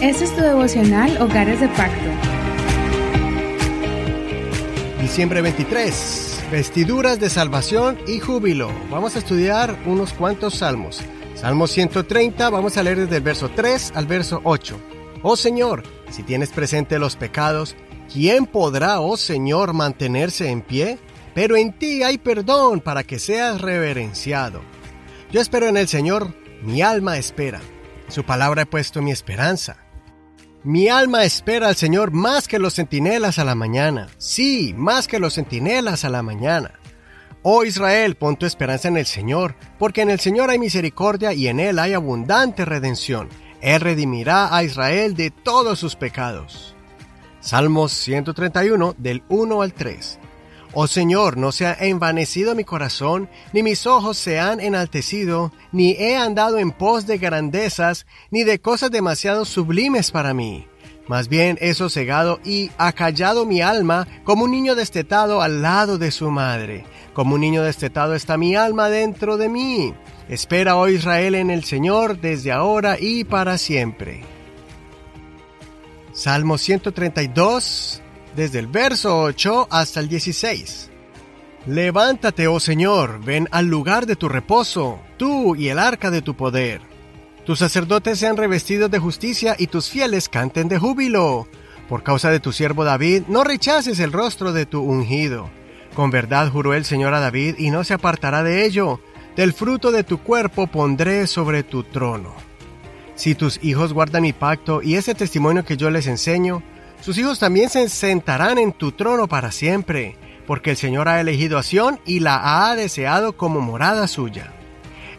Este es tu devocional Hogares de Pacto. Diciembre 23. Vestiduras de salvación y júbilo. Vamos a estudiar unos cuantos salmos. Salmo 130, vamos a leer desde el verso 3 al verso 8. Oh Señor, si tienes presente los pecados, ¿quién podrá, oh Señor, mantenerse en pie? Pero en ti hay perdón para que seas reverenciado. Yo espero en el Señor, mi alma espera. Su palabra he puesto mi esperanza. Mi alma espera al Señor más que los centinelas a la mañana. Sí, más que los centinelas a la mañana. Oh Israel, pon tu esperanza en el Señor, porque en el Señor hay misericordia y en Él hay abundante redención. Él redimirá a Israel de todos sus pecados. Salmos 131 del 1 al 3. Oh Señor, no se ha envanecido mi corazón, ni mis ojos se han enaltecido, ni he andado en pos de grandezas, ni de cosas demasiado sublimes para mí. Más bien he sosegado y acallado mi alma como un niño destetado al lado de su madre. Como un niño destetado está mi alma dentro de mí. Espera, oh Israel, en el Señor desde ahora y para siempre. Salmo 132 desde el verso 8 hasta el 16. Levántate, oh Señor, ven al lugar de tu reposo, tú y el arca de tu poder. Tus sacerdotes sean revestidos de justicia y tus fieles canten de júbilo. Por causa de tu siervo David, no rechaces el rostro de tu ungido. Con verdad juró el Señor a David y no se apartará de ello. Del fruto de tu cuerpo pondré sobre tu trono. Si tus hijos guardan mi pacto y ese testimonio que yo les enseño, sus hijos también se sentarán en tu trono para siempre, porque el Señor ha elegido a Sión y la ha deseado como morada suya.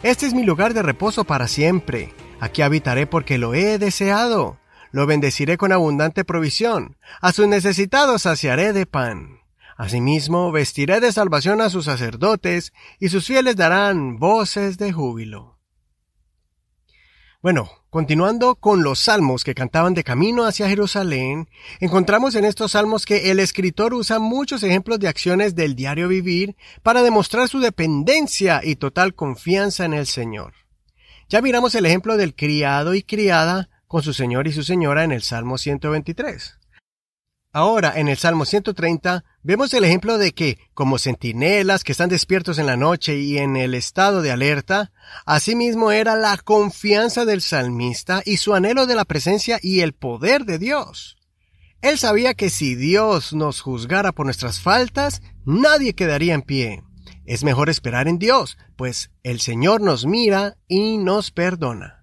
Este es mi lugar de reposo para siempre. Aquí habitaré porque lo he deseado. Lo bendeciré con abundante provisión. A sus necesitados saciaré de pan. Asimismo, vestiré de salvación a sus sacerdotes, y sus fieles darán voces de júbilo. Bueno, continuando con los salmos que cantaban de camino hacia Jerusalén, encontramos en estos salmos que el escritor usa muchos ejemplos de acciones del diario vivir para demostrar su dependencia y total confianza en el Señor. Ya miramos el ejemplo del criado y criada con su señor y su señora en el Salmo 123. Ahora, en el Salmo 130, vemos el ejemplo de que, como centinelas que están despiertos en la noche y en el estado de alerta, asimismo era la confianza del salmista y su anhelo de la presencia y el poder de Dios. Él sabía que si Dios nos juzgara por nuestras faltas, nadie quedaría en pie. Es mejor esperar en Dios, pues el Señor nos mira y nos perdona.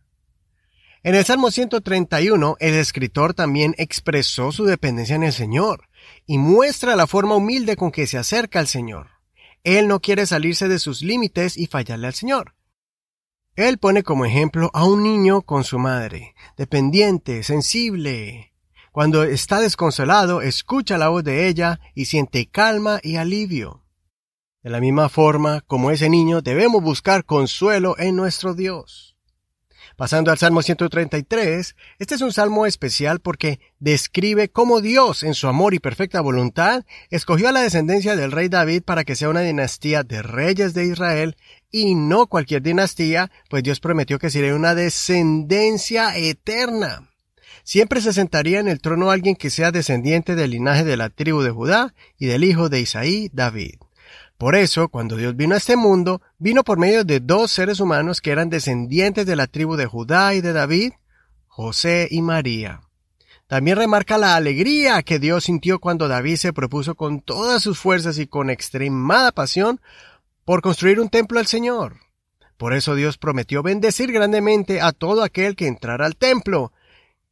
En el Salmo 131, el escritor también expresó su dependencia en el Señor y muestra la forma humilde con que se acerca al Señor. Él no quiere salirse de sus límites y fallarle al Señor. Él pone como ejemplo a un niño con su madre, dependiente, sensible. Cuando está desconsolado, escucha la voz de ella y siente calma y alivio. De la misma forma, como ese niño, debemos buscar consuelo en nuestro Dios. Pasando al Salmo 133, este es un salmo especial porque describe cómo Dios, en su amor y perfecta voluntad, escogió a la descendencia del rey David para que sea una dinastía de reyes de Israel y no cualquier dinastía, pues Dios prometió que sería una descendencia eterna. Siempre se sentaría en el trono alguien que sea descendiente del linaje de la tribu de Judá y del hijo de Isaí, David. Por eso, cuando Dios vino a este mundo, vino por medio de dos seres humanos que eran descendientes de la tribu de Judá y de David, José y María. También remarca la alegría que Dios sintió cuando David se propuso con todas sus fuerzas y con extremada pasión por construir un templo al Señor. Por eso Dios prometió bendecir grandemente a todo aquel que entrara al templo,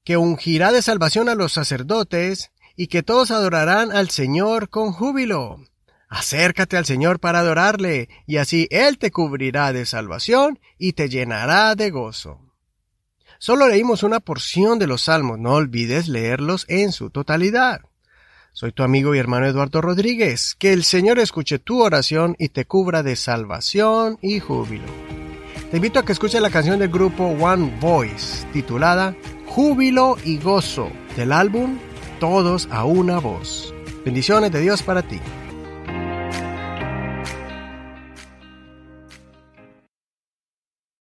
que ungirá de salvación a los sacerdotes, y que todos adorarán al Señor con júbilo. Acércate al Señor para adorarle, y así Él te cubrirá de salvación y te llenará de gozo. Solo leímos una porción de los salmos, no olvides leerlos en su totalidad. Soy tu amigo y hermano Eduardo Rodríguez. Que el Señor escuche tu oración y te cubra de salvación y júbilo. Te invito a que escuches la canción del grupo One Voice, titulada Júbilo y Gozo, del álbum Todos a una voz. Bendiciones de Dios para ti.